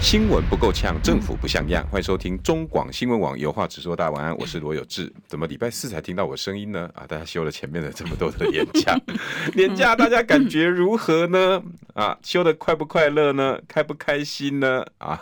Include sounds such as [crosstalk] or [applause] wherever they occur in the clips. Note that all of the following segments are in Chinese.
新闻不够呛，政府不像样。欢迎收听中广新闻网有话直说。大家晚安，我是罗有志。怎么礼拜四才听到我声音呢？啊，大家休了前面的这么多的年假，[laughs] 年假大家感觉如何呢？啊，休得快不快乐呢？开不开心呢？啊，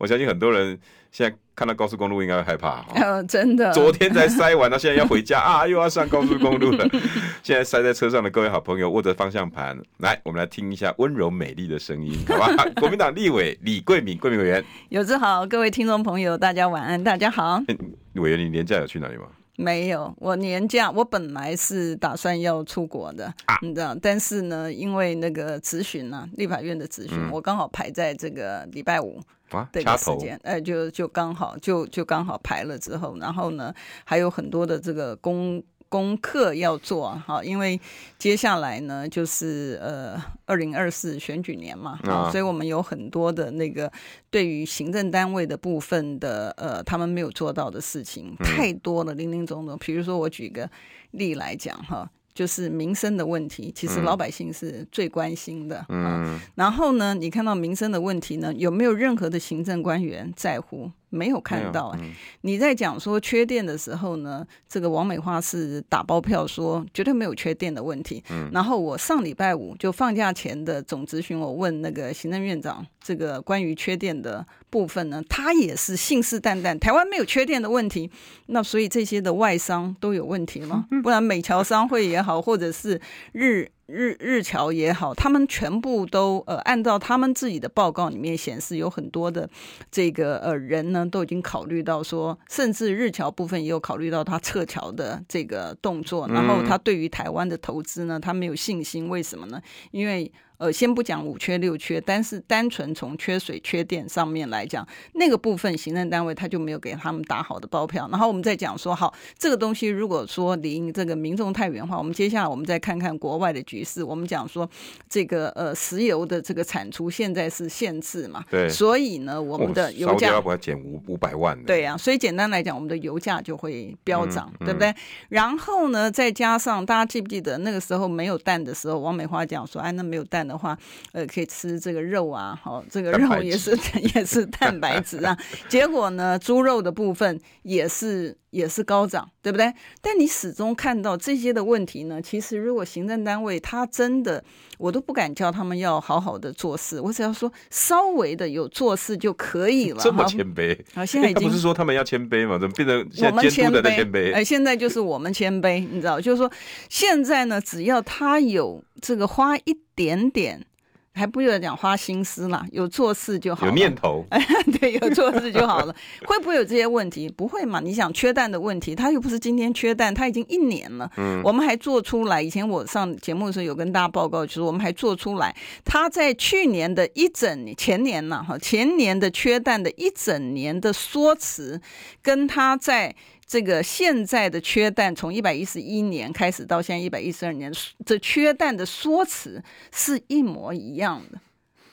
我相信很多人。现在看到高速公路应该会害怕，[laughs] 哦，真的。昨天才塞完，到现在要回家啊，又要上高速公路了。[laughs] 现在塞在车上的各位好朋友，握着方向盘，来，我们来听一下温柔美丽的声音，好吧？[laughs] 国民党立委李桂敏，贵敏委员，有志好，各位听众朋友，大家晚安，大家好。欸、委员，你年假有去哪里吗？没有，我年假我本来是打算要出国的，啊、你知道，但是呢，因为那个咨询呢，立法院的咨询，嗯、我刚好排在这个礼拜五。啊，这个时间，哎，就就刚好，就就刚好排了之后，然后呢，还有很多的这个功功课要做哈，因为接下来呢，就是呃，二零二四选举年嘛，啊，所以我们有很多的那个对于行政单位的部分的呃，他们没有做到的事情太多了，零零总总。比如说，我举个例来讲哈。就是民生的问题，其实老百姓是最关心的。嗯，啊、然后呢，你看到民生的问题呢，有没有任何的行政官员在乎？没有看到、欸。嗯、你在讲说缺电的时候呢，这个王美花是打包票说绝对没有缺电的问题。嗯，然后我上礼拜五就放假前的总咨询，我问那个行政院长，这个关于缺电的部分呢，他也是信誓旦旦，台湾没有缺电的问题。那所以这些的外商都有问题吗？[laughs] 不然美侨商会也好，或者是日。日日侨也好，他们全部都呃按照他们自己的报告里面显示，有很多的这个呃人呢都已经考虑到说，甚至日侨部分也有考虑到他撤侨的这个动作，然后他对于台湾的投资呢，他没有信心，为什么呢？因为。呃，先不讲五缺六缺，但是单纯从缺水、缺电上面来讲，那个部分行政单位他就没有给他们打好的包票。然后我们再讲说，好，这个东西如果说离这个民众太远的话，我们接下来我们再看看国外的局势。我们讲说，这个呃石油的这个产出现在是限制嘛，对，所以呢，我们的油价要不要减五五百万？对呀、啊，所以简单来讲，我们的油价就会飙涨，对不对？然后呢，再加上大家记不记得那个时候没有蛋的时候，王美花讲说，哎，那没有蛋。的话，呃，可以吃这个肉啊，好，这个肉也是 [laughs] 也是蛋白质啊。[laughs] 结果呢，猪肉的部分也是也是高涨，对不对？但你始终看到这些的问题呢，其实如果行政单位他真的，我都不敢叫他们要好好的做事，我只要说稍微的有做事就可以了。这么谦卑啊！现在已经、欸、不是说他们要谦卑嘛？怎么变成现在监督的谦卑？哎，现在就是我们谦卑，你知道，就是说现在呢，只要他有这个花一。点点，还不用讲花心思啦，有做事就好，有念头，哎，[laughs] 对，有做事就好了。会不会有这些问题？不会嘛？你想缺蛋的问题，他又不是今天缺蛋，他已经一年了。嗯，我们还做出来。以前我上节目的时候有跟大家报告，就是我们还做出来。他在去年的一整年，前年呢，哈，前年的缺蛋的一整年的说辞，跟他在。这个现在的缺蛋，从一百一十一年开始到现在一百一十二年，这缺蛋的说辞是一模一样的，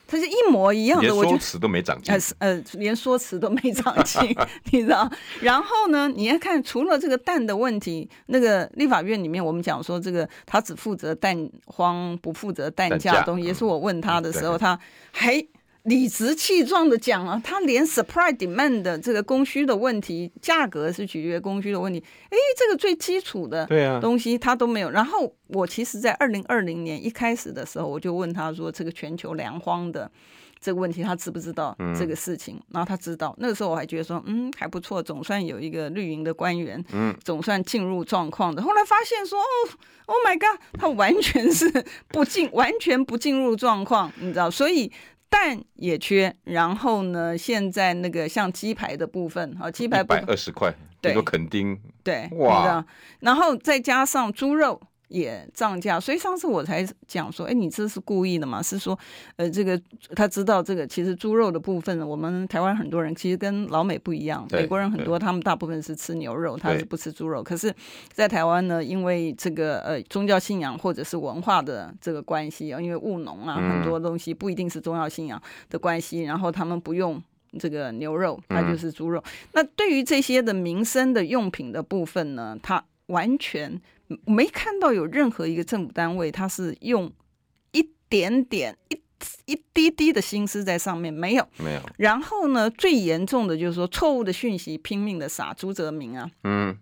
它是一模一样的，我说辞都没长进，呃呃，连说辞都没长进，[laughs] 你知道？然后呢，你要看除了这个蛋的问题，那个立法院里面我们讲说，这个他只负责蛋荒，不负责蛋价的东西，也是我问他的时候，他还。理直气壮的讲啊，他连 supply demand 的这个供需的问题，价格是取决于供需的问题，哎，这个最基础的东西他都没有。然后我其实，在二零二零年一开始的时候，我就问他说，这个全球粮荒的这个问题，他知不知道这个事情？然后他知道，那个时候我还觉得说，嗯，还不错，总算有一个绿营的官员，嗯，总算进入状况的。后来发现说，哦，Oh my God，他完全是不进，完全不进入状况，你知道，所以。蛋也缺，然后呢？现在那个像鸡排的部分，好，鸡排一百二十块，对，肯丁，对，哇，然后再加上猪肉，也涨价，所以上次我才讲说，哎，你这是故意的嘛？是说，呃，这个他知道这个其实猪肉的部分，我们台湾很多人其实跟老美不一样，美国人很多他们大部分是吃牛肉，他是不吃猪肉。可是，在台湾呢，因为这个呃宗教信仰或者是文化的这个关系啊，因为务农啊，很多东西不一定是宗教信仰的关系，然后他们不用这个牛肉，它就是猪肉。那对于这些的民生的用品的部分呢，它完全。没看到有任何一个政府单位，他是用一点点、一一滴滴的心思在上面，没有，没有。然后呢，最严重的就是说，错误的讯息拼命的撒，朱泽明啊，嗯，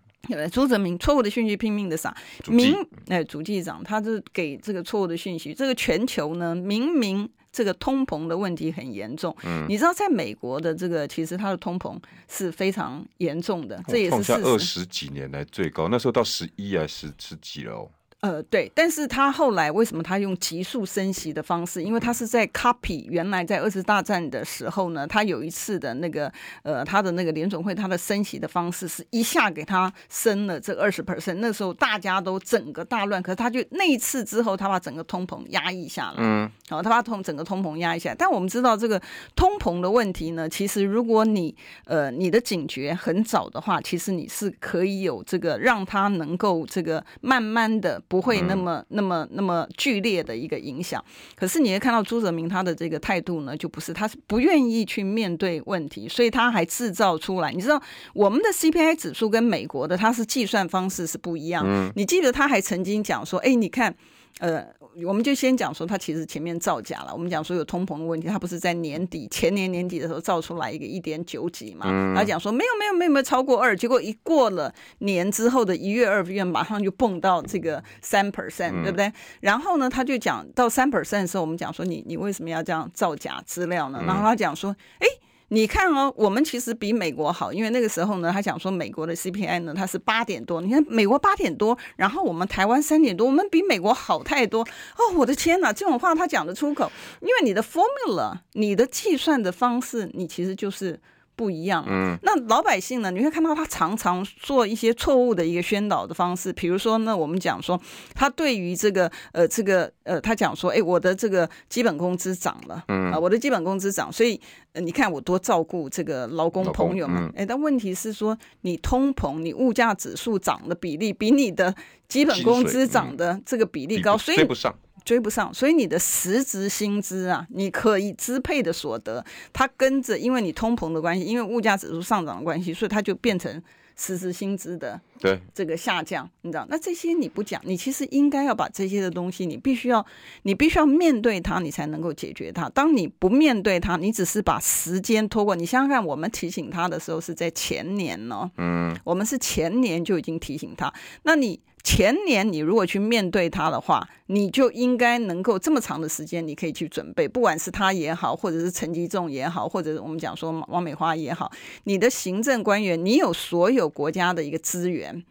朱泽明错误的讯息拼命的撒，明哎，主计长他是给这个错误的讯息，这个全球呢，明明。这个通膨的问题很严重，嗯，你知道，在美国的这个其实它的通膨是非常严重的，这也是二十几年来最高，那时候到十一还是十几了哦。呃，对，但是他后来为什么他用急速升息的方式？因为他是在 copy 原来在二次大战的时候呢，他有一次的那个呃，他的那个联总会，他的升息的方式是一下给他升了这二十 percent，那时候大家都整个大乱，可是他就那一次之后，他把整个通膨压抑下来，嗯，好，他把通整个通膨压抑下来。但我们知道这个通膨的问题呢，其实如果你呃你的警觉很早的话，其实你是可以有这个让他能够这个慢慢的。不会那么、嗯、那么那么剧烈的一个影响，可是你会看到朱泽明他的这个态度呢，就不是，他是不愿意去面对问题，所以他还制造出来。你知道我们的 CPI 指数跟美国的它是计算方式是不一样。嗯，你记得他还曾经讲说，哎，你看，呃。我们就先讲说，它其实前面造假了。我们讲说有通膨的问题，它不是在年底前年年底的时候造出来一个一点九几嘛？然后讲说没有没有没有没有超过二，结果一过了年之后的一月二月，马上就蹦到这个三 percent，对不对？然后呢，他就讲到三 percent 的时候，我们讲说你你为什么要这样造假资料呢？然后他讲说，哎。你看哦，我们其实比美国好，因为那个时候呢，他讲说美国的 CPI 呢，它是八点多。你看美国八点多，然后我们台湾三点多，我们比美国好太多。哦，我的天哪，这种话他讲得出口，因为你的 formula，你的计算的方式，你其实就是。不一样，嗯，那老百姓呢？你会看到他常常做一些错误的一个宣导的方式，比如说呢，我们讲说他对于这个呃这个呃，他讲说，哎，我的这个基本工资涨了，嗯。啊，我的基本工资涨，所以呃，你看我多照顾这个劳工朋友嘛，哎、嗯，但问题是说，你通膨，你物价指数涨的比例比你的基本工资涨的这个比例高，所以追不上。追不上，所以你的实质薪资啊，你可以支配的所得，它跟着，因为你通膨的关系，因为物价指数上涨的关系，所以它就变成实质薪资的对这个下降，你知道？那这些你不讲，你其实应该要把这些的东西，你必须要，你必须要面对它，你才能够解决它。当你不面对它，你只是把时间拖过。你想想看，我们提醒他的时候是在前年呢，嗯，我们是前年就已经提醒他，那你。前年你如果去面对他的话，你就应该能够这么长的时间，你可以去准备，不管是他也好，或者是陈吉仲也好，或者我们讲说王美花也好，你的行政官员，你有所有国家的一个资源。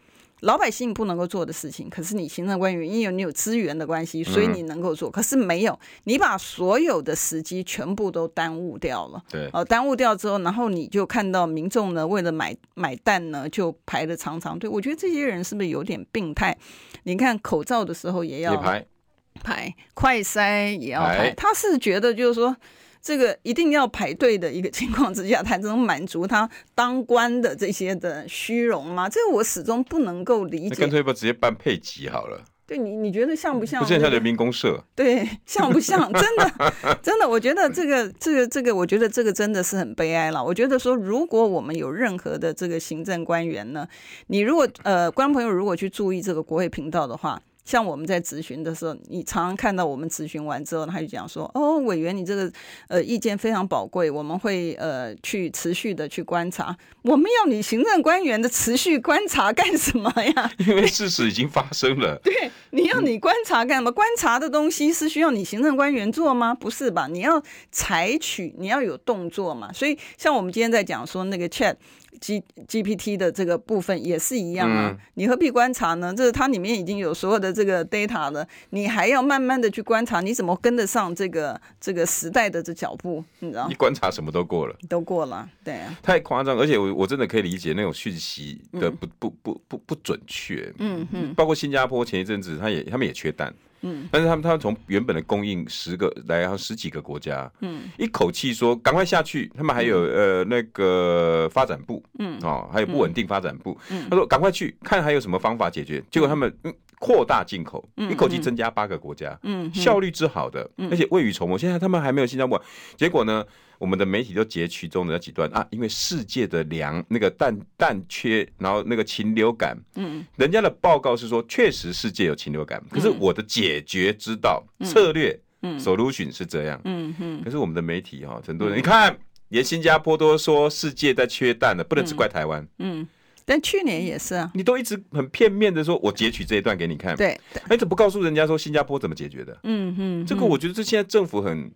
老百姓不能够做的事情，可是你行政官员因为你有资源的关系，所以你能够做。可是没有，你把所有的时机全部都耽误掉了。对，哦，耽误掉之后，然后你就看到民众呢，为了买买蛋呢，就排了长长队。我觉得这些人是不是有点病态？你看口罩的时候也要排，排快筛也要排，他是觉得就是说。这个一定要排队的一个情况之下，才能满足他当官的这些的虚荣吗？这个我始终不能够理解。干脆不直接办配给好了。对你，你觉得像不像？不像像人民公社。对，[laughs] 像不像？[laughs] 真的，真的，我觉得这个，这个，这个，我觉得这个真的是很悲哀了。我觉得说，如果我们有任何的这个行政官员呢，你如果呃，观众朋友如果去注意这个国会频道的话。像我们在咨询的时候，你常常看到我们咨询完之后，他就讲说：“哦，委员，你这个呃意见非常宝贵，我们会呃去持续的去观察。我们要你行政官员的持续观察干什么呀？因为事实已经发生了。[laughs] 对，你要你观察干什么？观察的东西是需要你行政官员做吗？不是吧？你要采取，你要有动作嘛。所以，像我们今天在讲说那个 Chat。G GPT 的这个部分也是一样啊。嗯、你何必观察呢？这它里面已经有所有的这个 data 了，你还要慢慢的去观察，你怎么跟得上这个这个时代的这脚步？你知道？你观察什么都过了，都过了，对啊。太夸张，而且我我真的可以理解那种讯息的不、嗯、不不不不准确。嗯嗯。包括新加坡前一阵子，他也他们也缺蛋。嗯，但是他们他们从原本的供应十个来，然后十几个国家，嗯，一口气说赶快下去。他们还有、嗯、呃那个发展部，嗯，哦，还有不稳定发展部，嗯，他说赶快去看还有什么方法解决。结果他们扩大进口，嗯、一口气增加八个国家，嗯，效率之好的，嗯、而且未雨绸缪。现在他们还没有新加坡，结果呢？我们的媒体都截取中的那几段啊，因为世界的粮那个蛋蛋缺，然后那个禽流感，嗯，人家的报告是说确实世界有禽流感，可是我的解决之道、嗯、策略，嗯，solution 是这样，嗯嗯，可是我们的媒体哈、哦，很多人、嗯、你看，连新加坡都说世界在缺蛋了，不能只怪台湾，嗯。嗯但去年也是啊，你都一直很片面的说，我截取这一段给你看。对，哎，怎么不告诉人家说新加坡怎么解决的？嗯嗯，这个我觉得这现在政府很、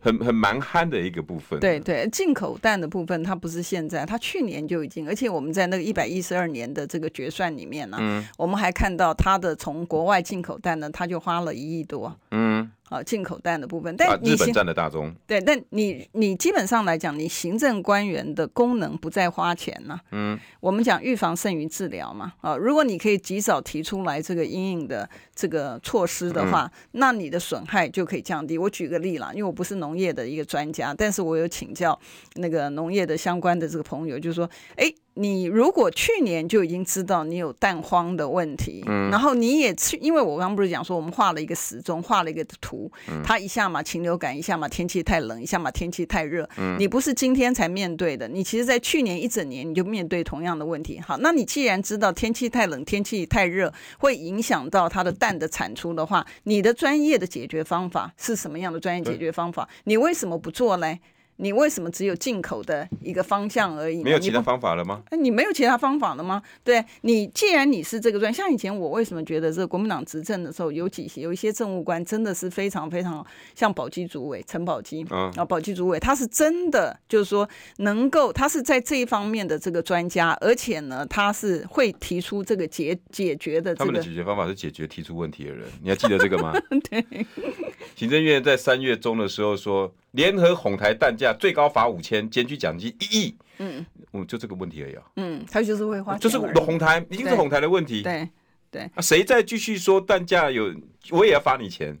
很、很蛮憨的一个部分。对对，进口蛋的部分，它不是现在，它去年就已经，而且我们在那个一百一十二年的这个决算里面呢、啊，嗯，我们还看到它的从国外进口蛋呢，它就花了一亿多。嗯。啊，进口蛋的部分，但你、啊、日本占的大宗。对，但你你基本上来讲，你行政官员的功能不再花钱了。嗯，我们讲预防胜于治疗嘛。啊，如果你可以及早提出来这个阴影的这个措施的话，嗯、那你的损害就可以降低。我举个例啦，因为我不是农业的一个专家，但是我有请教那个农业的相关的这个朋友，就是说，哎。你如果去年就已经知道你有蛋荒的问题，嗯，然后你也去，因为我刚刚不是讲说我们画了一个时钟，画了一个图，嗯，它一下嘛禽流感，一下嘛天气太冷，一下嘛天气太热，嗯，你不是今天才面对的，你其实在去年一整年你就面对同样的问题。好，那你既然知道天气太冷、天气太热会影响到它的蛋的产出的话，你的专业的解决方法是什么样的专业解决方法？你为什么不做嘞？你为什么只有进口的一个方向而已？没有其他方法了吗？你没有其他方法了吗？对，你既然你是这个专，像以前我为什么觉得这个国民党执政的时候，有几些有一些政务官真的是非常非常像宝鸡主委陈宝鸡啊，宝鸡主委他是真的就是说能够，他是在这一方面的这个专家，而且呢，他是会提出这个解解决的、这个。他们的解决方法是解决提出问题的人，你还记得这个吗？[laughs] 对，行政院在三月中的时候说。联合哄抬蛋价，最高罚五千，减去奖金一亿。嗯，我就这个问题而已啊。嗯，他就是会花，就是哄抬，已经是哄抬的问题。对对，啊，谁再继续说蛋价有，我也要罚你钱，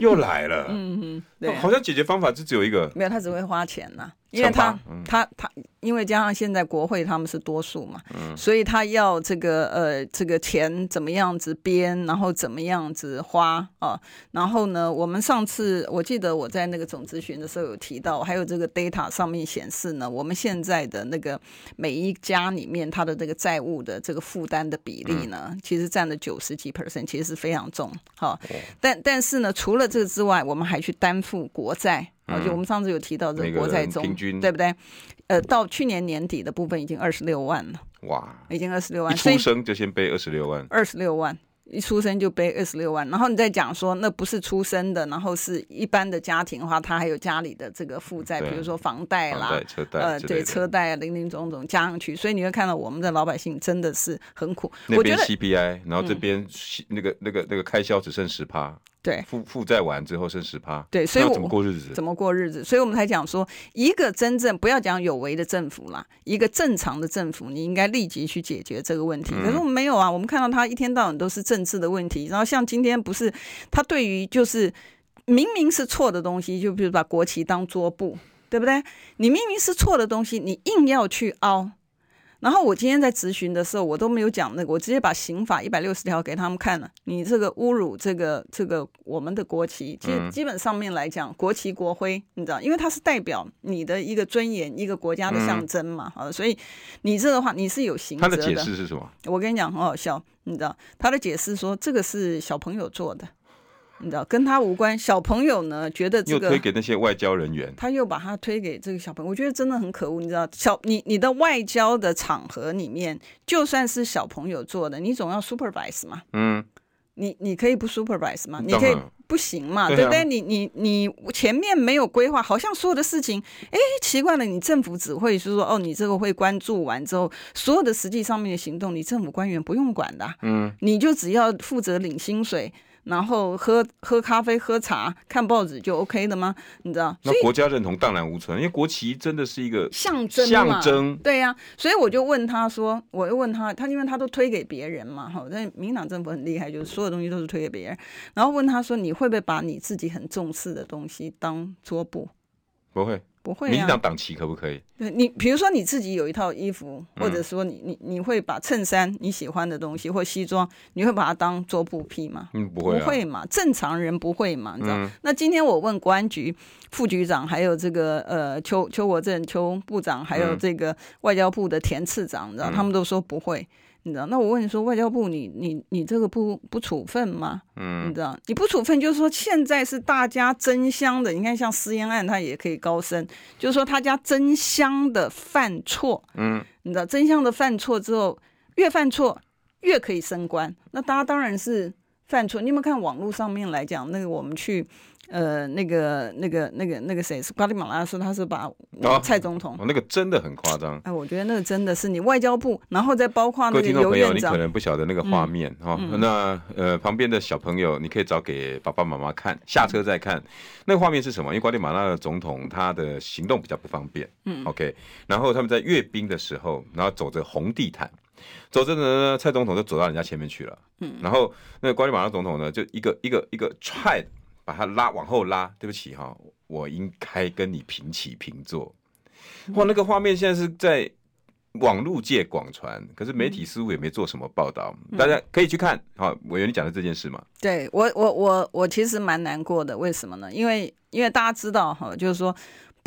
又来了。嗯嗯，对，好像解决方法就只有一个，没有，他只会花钱呐。因为他他他，因为加上现在国会他们是多数嘛，嗯，所以他要这个呃这个钱怎么样子编，然后怎么样子花啊，然后呢，我们上次我记得我在那个总咨询的时候有提到，还有这个 data 上面显示呢，我们现在的那个每一家里面他的这个债务的这个负担的比例呢，嗯，其实占了九十几 percent，其实是非常重哈，但但是呢，除了这个之外，我们还去担负国债。而且我们上次有提到这个国债中，平均对不对？呃，到去年年底的部分已经二十六万了。哇，已经二十六万，出生就先背二十六万，二十六万。一出生就背二十六万，然后你再讲说那不是出生的，然后是一般的家庭的话，他还有家里的这个负债，比如说房贷啦、车贷，呃，对，车贷啊，林林总总加上去，所以你会看到我们的老百姓真的是很苦。那边 CPI，然后这边那个、嗯、那个那个开销只剩十趴，对，负负债完之后剩十趴，对，所以我怎么过日子？怎么过日子？所以我们才讲说，一个真正不要讲有为的政府啦，一个正常的政府，你应该立即去解决这个问题。可是我们没有啊，我们看到他一天到晚都是政治的问题。然后像今天不是他对于就是明明是错的东西，就比如把国旗当桌布，对不对？你明明是错的东西，你硬要去凹。然后我今天在咨询的时候，我都没有讲那个，我直接把刑法一百六十条给他们看了。你这个侮辱这个这个我们的国旗，其实基本上面来讲，国旗国徽，你知道，因为它是代表你的一个尊严，一个国家的象征嘛，好，所以你这个话你是有刑责的。他的解释是什么？我跟你讲，很好笑。你知道他的解释说，这个是小朋友做的，你知道跟他无关。小朋友呢觉得这个又推给那些外交人员，他又把他推给这个小朋友，我觉得真的很可恶。你知道，小你你的外交的场合里面，就算是小朋友做的，你总要 supervise 嘛，嗯，你你可以不 supervise 吗？你可以不行嘛？对不对？你你你前面没有规划，好像所有的事情，哎，奇怪了，你政府只会是说，哦，你这个会关注完之后，所有的实际上面的行动，你政府官员不用管的，嗯，你就只要负责领薪水。然后喝喝咖啡、喝茶、看报纸就 OK 的吗？你知道？那国家认同荡然无存，因为国旗真的是一个象征。象征。对呀、啊，所以我就问他说，我又问他，他因为他都推给别人嘛，哈，那民党政府很厉害，就是所有东西都是推给别人。然后问他说，你会不会把你自己很重视的东西当桌布？不会。不会、啊，民进党党旗可不可以？对你，比如说你自己有一套衣服，嗯、或者说你你你会把衬衫你喜欢的东西或西装，你会把它当桌布披吗？嗯，不会、啊，不会嘛，正常人不会嘛，你知道？嗯、那今天我问国安局副局长，还有这个呃邱邱国正邱部长，还有这个外交部的田次长，你知道？他们都说不会。你知道？那我问你说，外交部你你你这个不不处分吗？嗯，你知道？你不处分，就是说现在是大家争相的。你看，像私烟案，他也可以高升，就是说他家争相的犯错。嗯，你知道，争相的犯错之后，越犯错越可以升官。那大家当然是犯错。你有没有看网络上面来讲？那个我们去。呃，那个、那个、那个、那个谁是瓜地马拉说他是把蔡总统，哦，那个真的很夸张。哎，我觉得那个真的是你外交部，然后再包括那个听众朋友，你可能不晓得那个画面哈。嗯哦、那呃，旁边的小朋友，你可以找给爸爸妈妈看，下车再看。嗯、那个画面是什么？因为瓜地马拉的总统他的行动比较不方便。嗯，OK。然后他们在阅兵的时候，然后走着红地毯，走着呢，蔡总统就走到人家前面去了。嗯，然后那个瓜地马拉总统呢，就一个一个一个踹。把它拉往后拉，对不起哈，我应该跟你平起平坐。哇，那个画面现在是在网络界广传，可是媒体似乎也没做什么报道，嗯、大家可以去看。好，委员你讲的这件事嘛？对我，我，我，我其实蛮难过的。为什么呢？因为，因为大家知道哈，就是说。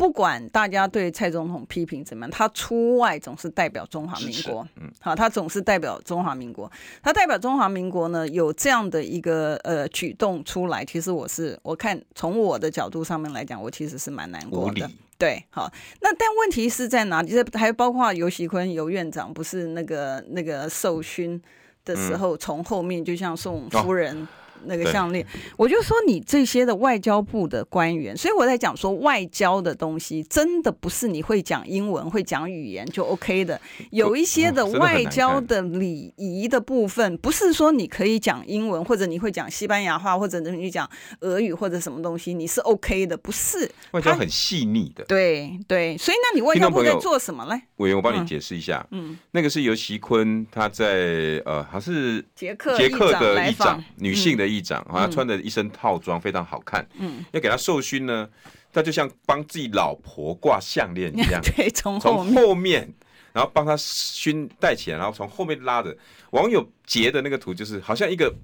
不管大家对蔡总统批评怎么样，他出外总是代表中华民国。嗯，好，他总是代表中华民国。他代表中华民国呢，有这样的一个呃举动出来，其实我是我看从我的角度上面来讲，我其实是蛮难过的。对，好，那但问题是在哪里？这还包括尤喜坤尤院长，不是那个那个授勋的时候，从后面就像送夫人。哦那个项链，我就说你这些的外交部的官员，所以我在讲说外交的东西，真的不是你会讲英文、会讲语言就 OK 的。有一些的外交的礼仪的部分，不是说你可以讲英文，或者你会讲西班牙话，或者你讲俄语或者什么东西，你是 OK 的，不是。外交很细腻的。对对，所以那你外交部在做什么嘞？委员，我帮你解释一下。嗯，那个是由席坤他在呃，还是捷克捷克的议长，女性的。议长，他穿着一身套装非常好看。嗯，要给他授勋呢，他就像帮自己老婆挂项链一样，对，从从后面，然后帮他勋戴起来，然后从后面拉着。网友截的那个图，就是好像一个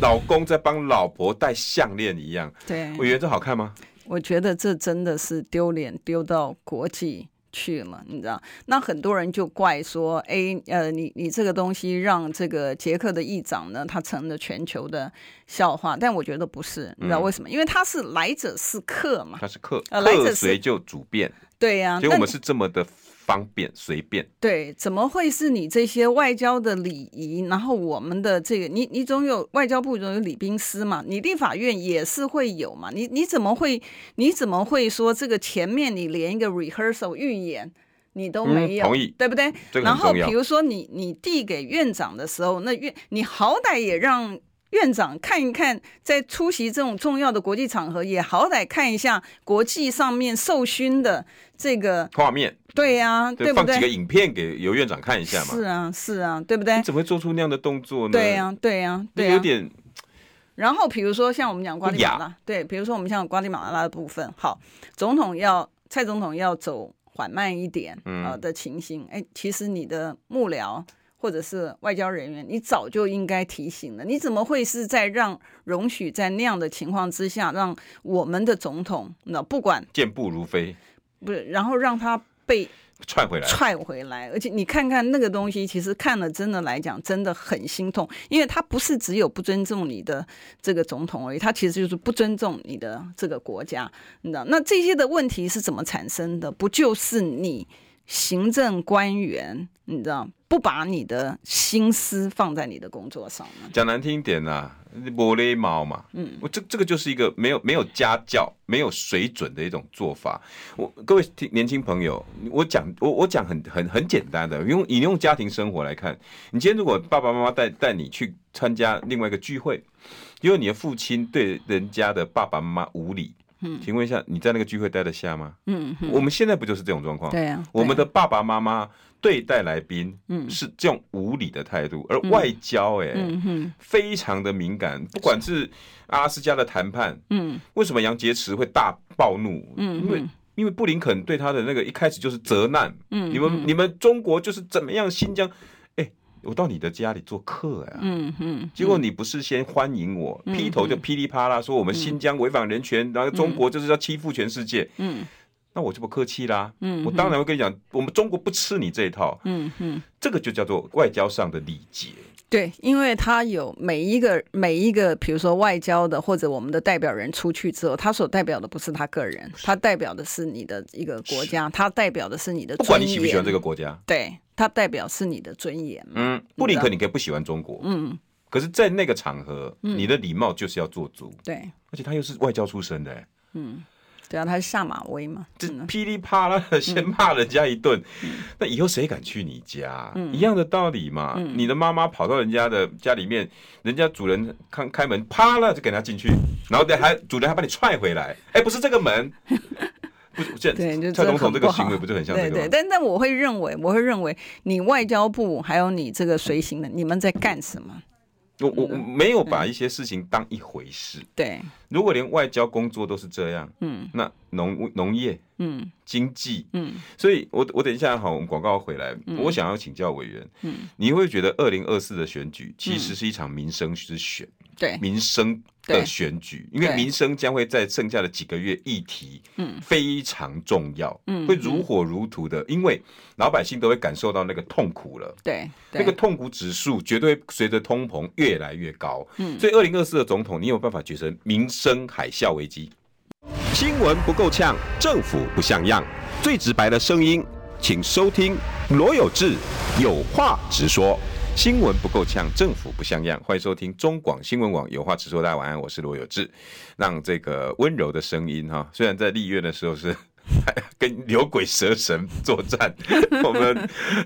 老公在帮老婆戴项链一样。对，我觉得这好看吗？我觉得这真的是丢脸丢到国际去了，你知道？那很多人就怪说，哎，呃，你你这个东西让这个捷克的议长呢，他成了全球的笑话。但我觉得不是，你知道为什么？嗯、因为他是来者是客嘛，他是客，呃、来者随就主便。对呀、啊，所以我们是这么的。方便随便，对，怎么会是你这些外交的礼仪？然后我们的这个，你你总有外交部总有礼宾司嘛，你立法院也是会有嘛？你你怎么会你怎么会说这个前面你连一个 rehearsal 预演你都没有？嗯、同意，对不对？然后比如说你你递给院长的时候，那院你好歹也让。院长看一看，在出席这种重要的国际场合，也好歹看一下国际上面授勋的这个画面。对呀，对不对？放几个影片给尤院长看一下嘛。是啊，是啊，对不对？你怎么会做出那样的动作呢？对呀，对呀，对呀。有点。然后比如说像我们讲瓜地马拉，对，比如说我们像瓜地马拉的部分，好，总统要蔡总统要走缓慢一点啊的情形，哎，其实你的幕僚。或者是外交人员，你早就应该提醒了。你怎么会是在让容许在那样的情况之下，让我们的总统那不管健步如飞，不是，然后让他被踹回来，踹回来。而且你看看那个东西，其实看了真的来讲，真的很心痛，因为他不是只有不尊重你的这个总统而已，他其实就是不尊重你的这个国家，你知道？那这些的问题是怎么产生的？不就是你？行政官员，你知道，不把你的心思放在你的工作上呢？讲难听一点啊，没礼貌嘛。嗯，我这这个就是一个没有没有家教、没有水准的一种做法。我各位听年轻朋友，我讲我我讲很很很简单的，用你用家庭生活来看，你今天如果爸爸妈妈带带你去参加另外一个聚会，因为你的父亲对人家的爸爸妈妈无礼。嗯，请问一下，你在那个聚会待得下吗？嗯，我们现在不就是这种状况？对啊，我们的爸爸妈妈对待来宾，嗯，是这种无理的态度，而外交，哎，嗯非常的敏感。不管是阿拉斯加的谈判，嗯，为什么杨洁篪会大暴怒？嗯，因为因为布林肯对他的那个一开始就是责难，嗯，你们你们中国就是怎么样新疆。我到你的家里做客呀，嗯嗯，结果你不是先欢迎我，劈头就噼里啪啦说我们新疆违反人权，然后中国就是要欺负全世界，嗯，那我就不客气啦，嗯，我当然会跟你讲，我们中国不吃你这一套，嗯嗯，这个就叫做外交上的礼节。对，因为他有每一个每一个，比如说外交的或者我们的代表人出去之后，他所代表的不是他个人，他代表的是你的一个国家，他代表的是你的，不管你喜不喜欢这个国家，对。他代表是你的尊严。嗯，布林肯，你可以不喜欢中国。嗯，可是，在那个场合，你的礼貌就是要做足。对，而且他又是外交出身的。嗯，对啊，他是下马威嘛。这噼里啪啦的先骂人家一顿，那以后谁敢去你家？一样的道理嘛。你的妈妈跑到人家的家里面，人家主人开开门，啪啦就给他进去，然后还主人还把你踹回来。哎，不是这个门。[laughs] 对，就蔡总统这个行为不就很像这个？对对，但但我会认为，我会认为你外交部还有你这个随行的，你们在干什么？我我没有把一些事情当一回事。对，如果连外交工作都是这样，嗯，那农农业，嗯，经济，嗯，所以我我等一下好，我们广告回来，我想要请教委员，嗯，你会觉得二零二四的选举其实是一场民生之选？对，民生。的选举，因为民生将会在剩下的几个月议题，嗯，非常重要，嗯，会如火如荼的，因为老百姓都会感受到那个痛苦了，对，那个痛苦指数绝对随着通膨越来越高，嗯，所以二零二四的总统，你有办法决成民生海啸危机？新闻不够呛，政府不像样，最直白的声音，请收听罗有志有话直说。新闻不够呛，政府不像样。欢迎收听中广新闻网，有话直说。大家晚安，我是罗有志。让这个温柔的声音哈，虽然在立院的时候是 [laughs] 跟牛鬼蛇神作战，[laughs] 我们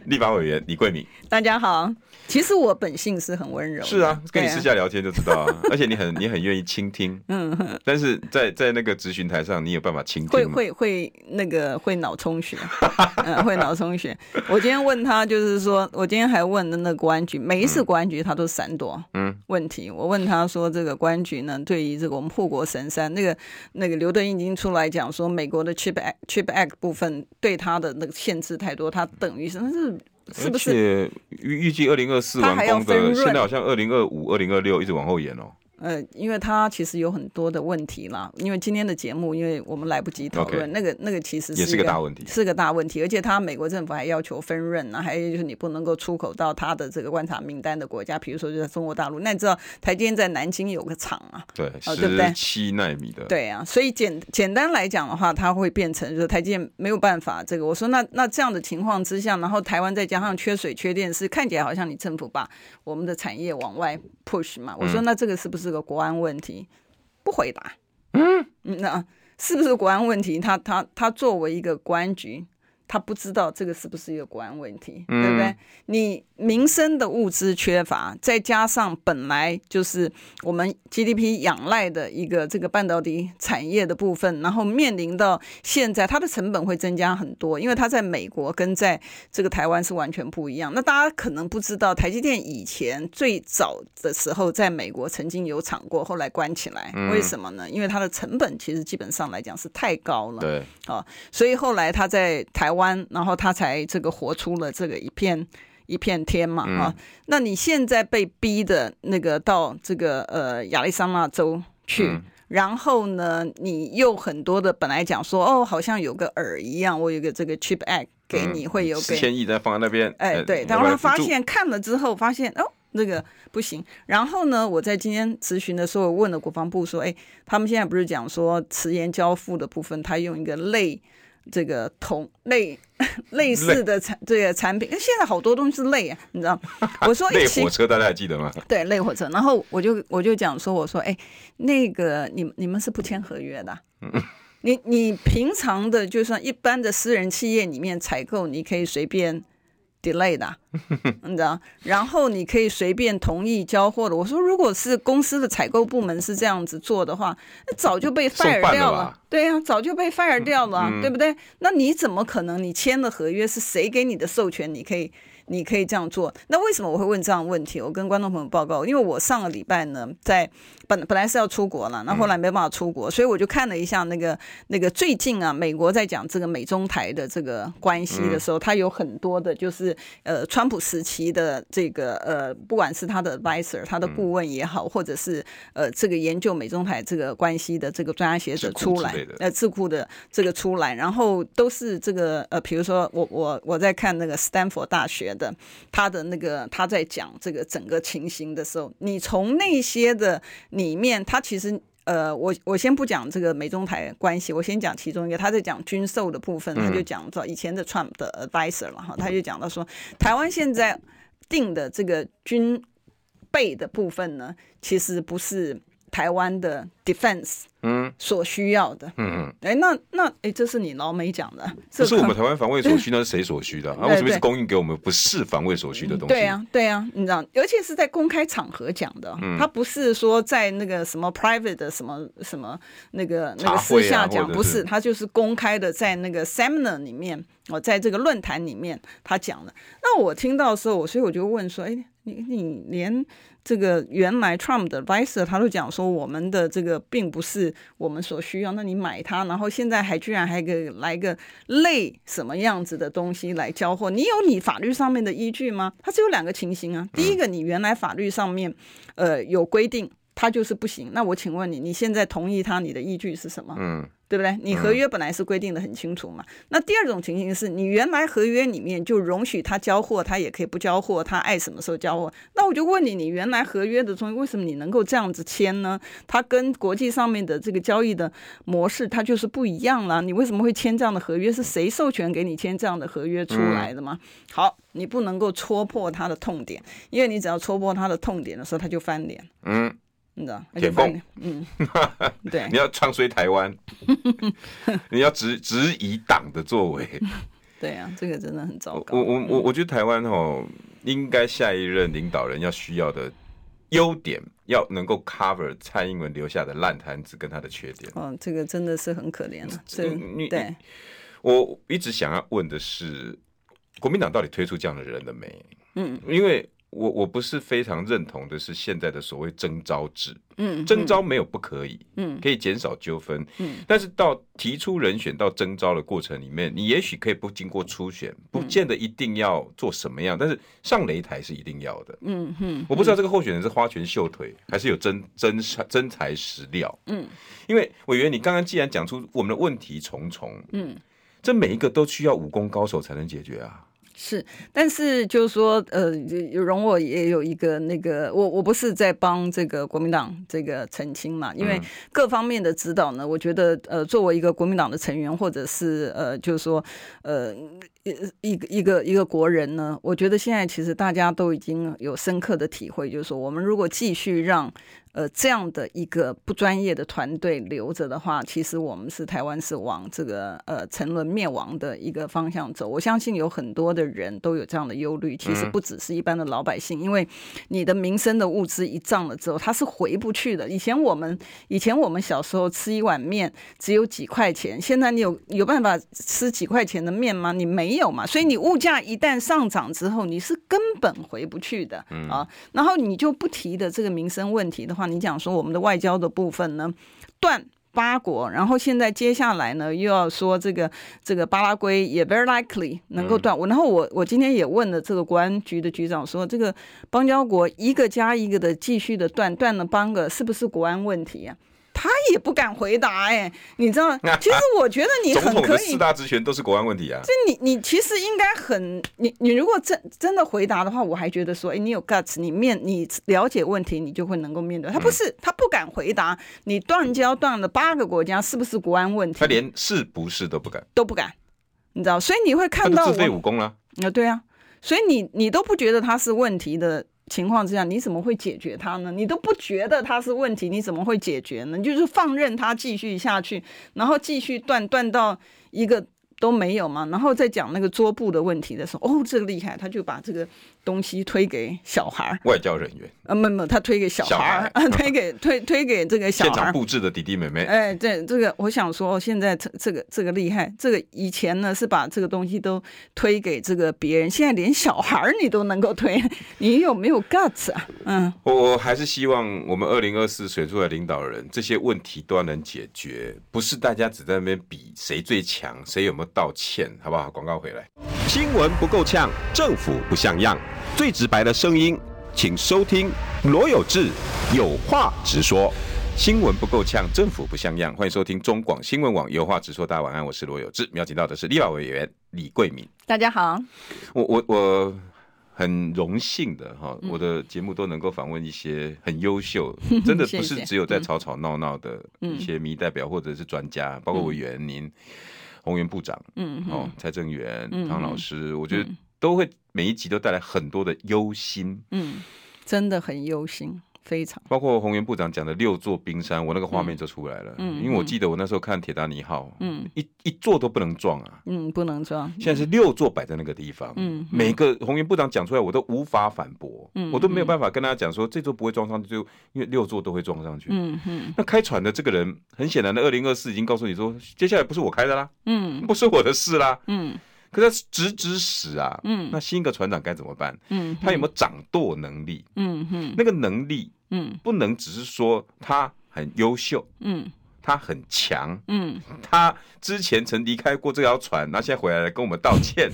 立法委员李桂敏，大家好。其实我本性是很温柔，是啊，跟你私下聊天就知道啊。[laughs] 而且你很你很愿意倾听，嗯，但是在在那个咨询台上，你有办法倾听？会会会那个会脑充血，[laughs] 嗯，会脑充血。我今天问他，就是说我今天还问的那个国安局，每一次国安局他都闪躲，嗯，问题。我问他说，这个国安局呢，对于这个我们护国神山，那个那个刘德英已经出来讲说，美国的 Chip Act Chip Act 部分对他的那个限制太多，他等于是他是。是不是预预计二零二四完工的，现在好像二零二五、二零二六一直往后延哦。呃，因为他其实有很多的问题啦。因为今天的节目，因为我们来不及讨论 Okay. 那个那个，其实是也是个大问题，是个大问题。而且他美国政府还要求分润呢，还有就是你不能够出口到他的这个观察名单的国家，比如说就在中国大陆。那你知道台积电在南京有个厂啊？对，哦，对不对？七纳米的。对啊，所以简简单来讲的话，它会变成就是台积电没有办法。这个我说那那这样的情况之下，然后台湾再加上缺水缺电，是看起来好像你政府把我们的产业往外 push 嘛？我说那这个是不是个国安问题？不回答，嗯，那是不是国安问题？他他他作为一个公安局。他不知道这个是不是一个国安问题，嗯、对不对？你民生的物资缺乏，再加上本来就是我们 GDP 仰赖的一个这个半导体产业的部分，然后面临到现在它的成本会增加很多，因为它在美国跟在这个台湾是完全不一样。那大家可能不知道，台积电以前最早的时候在美国曾经有厂过，后来关起来，为什么呢？因为它的成本其实基本上来讲是太高了，对，啊，所以后来他在台湾。然后他才这个活出了这个一片一片天嘛啊！嗯、那你现在被逼的那个到这个呃亚利桑那州去，嗯、然后呢，你又很多的本来讲说哦，好像有个饵一样，我有个这个 Chip Act 给你，嗯、会有四千亿在放在那边，哎对，然后他发现看了之后发现哦那个不行，然后呢，我在今天咨询的时候问了国防部说，哎，他们现在不是讲说迟延交付的部分，他用一个类。这个同类 [laughs] 类似的产这个产品，现在好多东西是类啊，你知道？[laughs] 我说类火车，大家还记得吗？对，类火车。然后我就我就讲说，我说哎，那个你你们是不签合约的？你你平常的就算一般的私人企业里面采购，你可以随便。Delay 的，[laughs] 你知道？然后你可以随便同意交货的。我说，如果是公司的采购部门是这样子做的话，那早就被 fire 掉了。了对呀、啊，早就被 fire 掉了，嗯、对不对？那你怎么可能？你签的合约是谁给你的授权？你可以。你可以这样做，那为什么我会问这样的问题？我跟观众朋友报告，因为我上个礼拜呢，在本本来是要出国了，那后来没办法出国，所以我就看了一下那个那个最近啊，美国在讲这个美中台的这个关系的时候，他有很多的，就是呃，川普时期的这个呃，不管是他的 advisor，他的顾问也好，或者是呃，这个研究美中台这个关系的这个专家学者出来，呃，智库的这个出来，然后都是这个呃，比如说我我我在看那个斯坦福大学。的他的那个他在讲这个整个情形的时候，你从那些的里面，他其实呃，我我先不讲这个美中台关系，我先讲其中一个，他在讲军售的部分，他就讲到以前的 Trump 的 advisor 了哈，他就讲到说，台湾现在定的这个军备的部分呢，其实不是台湾的 defense。嗯，所需要的，嗯嗯，哎，那那哎，这是你老美讲的，这是我们台湾防卫所需，那是谁所需的？[laughs] 啊，为什么是供应给我们不是防卫所需的东西？对啊，对啊，你知道，而且是在公开场合讲的，他不是说在那个什么 private 的什么什么那个那个私下讲，不是，他就是公开的在那个 seminar 里面，我在这个论坛里面他讲的。那我听到的时候，我所以我就问说，哎，你你连这个原来 Trump 的 advisor 他都讲说，我们的这个并不是。我们所需要，那你买它，然后现在还居然还给来个类什么样子的东西来交货？你有你法律上面的依据吗？它只有两个情形啊。第一个，你原来法律上面呃有规定，它就是不行。那我请问你，你现在同意它，你的依据是什么？嗯。对不对？你合约本来是规定的很清楚嘛。那第二种情形是你原来合约里面就容许他交货，他也可以不交货，他爱什么时候交货。那我就问你，你原来合约的东西为什么你能够这样子签呢？它跟国际上面的这个交易的模式，它就是不一样了。你为什么会签这样的合约？是谁授权给你签这样的合约出来的吗？好，你不能够戳破他的痛点，因为你只要戳破他的痛点的时候，他就翻脸。嗯。你知道，舔共，嗯，[laughs] 对，你要唱衰台湾，[laughs] 你要质质疑党的作为，对啊，这个真的很糟糕。我我我我觉得台湾哦，应该下一任领导人要需要的优点，要能够 cover 蔡英文留下的烂摊子跟他的缺点。哦，这个真的是很可怜了。这，对，我一直想要问的是，国民党到底推出这样的人了没？嗯，因为。我我不是非常认同的是现在的所谓征召制，嗯，征召没有不可以，嗯，可以减少纠纷，嗯，但是到提出人选到征召的过程里面，你也许可以不经过初选，不见得一定要做什么样，但是上擂台是一定要的，嗯嗯，我不知道这个候选人是花拳绣腿，还是有真真真材实料，嗯，因为委员你刚刚既然讲出我们的问题重重，嗯，这每一个都需要武功高手才能解决啊。是，但是就是说，呃，容我也有一个那个，我我不是在帮这个国民党这个澄清嘛，因为各方面的指导呢，我觉得，呃，作为一个国民党的成员，或者是呃，就是说，呃。一个一个一个国人呢，我觉得现在其实大家都已经有深刻的体会，就是说，我们如果继续让呃这样的一个不专业的团队留着的话，其实我们是台湾是往这个呃沉沦灭亡的一个方向走。我相信有很多的人都有这样的忧虑，其实不只是一般的老百姓，因为你的民生的物资一涨了之后，它是回不去的。以前我们以前我们小时候吃一碗面只有几块钱，现在你有有办法吃几块钱的面吗？你没。没有嘛，所以你物价一旦上涨之后，你是根本回不去的啊。然后你就不提的这个民生问题的话，你讲说我们的外交的部分呢，断八国，然后现在接下来呢又要说这个这个巴拉圭也 very likely 能够断。我然后我我今天也问了这个国安局的局长说，这个邦交国一个加一个的继续的断断了邦个，是不是国安问题啊？他也不敢回答。哎，你知道？[laughs] 其实我觉得你很可以。四大职权都是国安问题啊。这你你其实应该很你你如果真真的回答的话，我还觉得说，哎，你有 guts，你面你了解问题，你就会能够面对。他不是，他不敢回答。你断交断了八个国家，是不是国安问题？他连是不是都不敢，都不敢。你知道？所以你会看到自废武功了。啊，对啊。所以你你都不觉得他是问题的情况之下，你怎么会解决它呢？你都不觉得它是问题，你怎么会解决呢？就是放任它继续下去，然后继续断断到一个。都没有嘛，然后再讲那个桌布的问题的时候，哦，这个厉害，他就把这个东西推给小孩儿外交人员啊，没没，他推给小孩啊，[laughs] 推给推推给这个小孩现场布置的弟弟妹妹。哎，这这个我想说，现在这这个这个厉害，这个以前呢是把这个东西都推给这个别人，现在连小孩你都能够推，[laughs] 你有没有 guts 啊？嗯，我我还是希望我们二零二四选出来领导人，这些问题都要能解决，不是大家只在那边比谁最强，谁有没有。道歉好不好？广告回来。新闻不够呛，政府不像样，最直白的声音，请收听罗有志有话直说。新闻不够呛，政府不像样，欢迎收听中广新闻网有话直说。大家晚安，我是罗有志。邀请到的是立法委员李桂敏。大家好，我我我很荣幸的哈，我的节目都能够访问一些很优秀，[laughs] 真的不是只有在吵吵闹闹的一些民意代表或者是专家，包括委员您。洪源部长，嗯，哦，蔡正元、汤、嗯、老师、嗯，我觉得都会每一集都带来很多的忧心，嗯，真的很忧心。非常，包括洪源部长讲的六座冰山，我那个画面就出来了。嗯，因为我记得我那时候看铁达尼号，嗯，一一座都不能撞啊，嗯，不能撞。现在是六座摆在那个地方，嗯，每个洪源部长讲出来，我都无法反驳，嗯，我都没有办法跟大家讲说这座不会撞上去，就因为六座都会撞上去。嗯嗯，那开船的这个人，很显然的，二零二四已经告诉你说，接下来不是我开的啦，嗯，不是我的事啦，嗯。可是他直指使啊，嗯，那新一个船长该怎么办？嗯，他有没有掌舵能力？嗯哼，那个能力，嗯，不能只是说他很优秀，嗯，他很强，嗯，他之前曾离开过这条船，那现在回来跟我们道歉。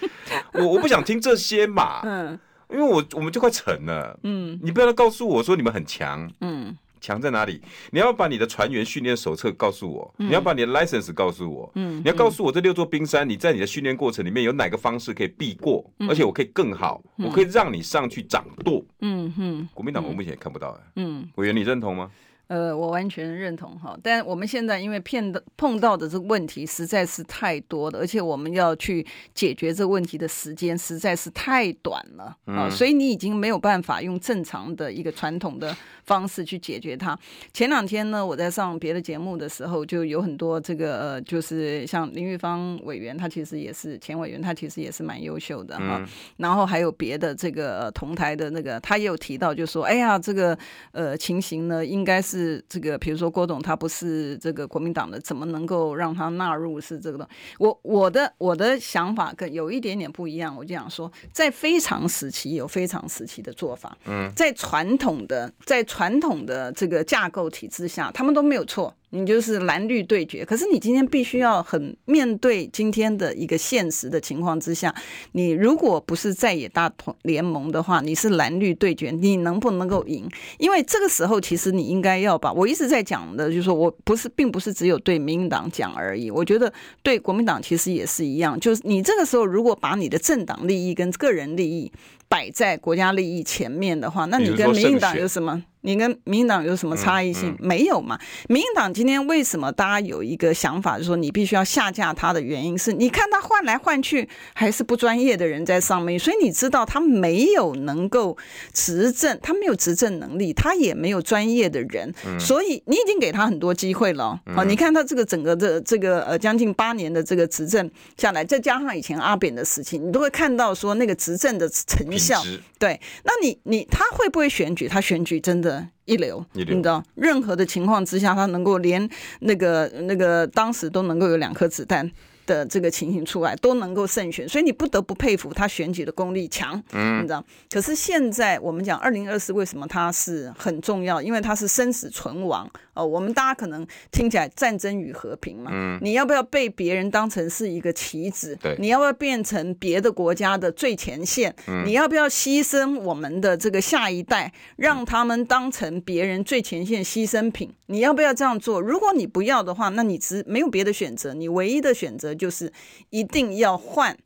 [laughs] 我我不想听这些嘛，嗯，因为我我们就快沉了，嗯，你不要告诉我说你们很强，嗯。强在哪里？你要把你的船员训练手册告诉我，嗯，你要把你的 license 告诉我，嗯，你要告诉我这六座冰山，你在你的训练过程里面有哪个方式可以避过，嗯，而且我可以更好，嗯，我可以让你上去掌舵。嗯哼，国民党我目前也看不到哎，嗯，委员你认同吗？呃，我完全认同哈，但我们现在因为骗的碰到的这个问题实在是太多了，而且我们要去解决这个问题的时间实在是太短了啊，嗯，所以你已经没有办法用正常的一个传统的方式去解决它。前两天呢，我在上别的节目的时候，就有很多这个呃，就是像林玉芳委员，他其实也是前委员，他其实也是蛮优秀的哈，嗯。然后还有别的这个同台的那个，他也有提到，就说，哎呀，这个呃情形呢，应该是。是这个，比如说郭董他不是这个国民党的，怎么能够让他纳入是这个东西？我我的我的想法跟有一点点不一样，我就想说，在非常时期有非常时期的做法，嗯，在传统的在传统的这个架构体制下，他们都没有错。你就是蓝绿对决，可是你今天必须要很面对今天的一个现实的情况之下，你如果不是在野大同联盟的话，你是蓝绿对决，你能不能够赢？因为这个时候其实你应该要把我一直在讲的，就是说我不是，并不是只有对民进党讲而已，我觉得对国民党其实也是一样，就是你这个时候如果把你的政党利益跟个人利益摆在国家利益前面的话，那你跟民进党有什么？你跟民进党有什么差异性？嗯嗯？没有嘛。民进党今天为什么大家有一个想法，就是说你必须要下架他的原因是，你看他换来换去还是不专业的人在上面，所以你知道他没有能够执政，他没有执政能力，他也没有专业的人，所以你已经给他很多机会了。好，你看他这个整个的这个呃将近八年的这个执政下来，再加上以前阿扁的事情，你都会看到说那个执政的成效。对，那你你他会不会选举？他选举真的？一流，一流，你知道，任何的情况之下，他能够连那个那个当时都能够有两颗子弹的这个情形出来，都能够胜选，所以你不得不佩服他选举的功力强，嗯，你知道？可是现在我们讲二零二四为什么它是很重要？因为它是生死存亡哦。我们大家可能听起来战争与和平嘛，嗯，你要不要被别人当成是一个棋子？对，你要不要变成别的国家的最前线？嗯，你要不要牺牲我们的这个下一代，让他们当成别人最前线牺牲品？你要不要这样做？如果你不要的话，那你只没有别的选择，你唯一的选择。就是一定要换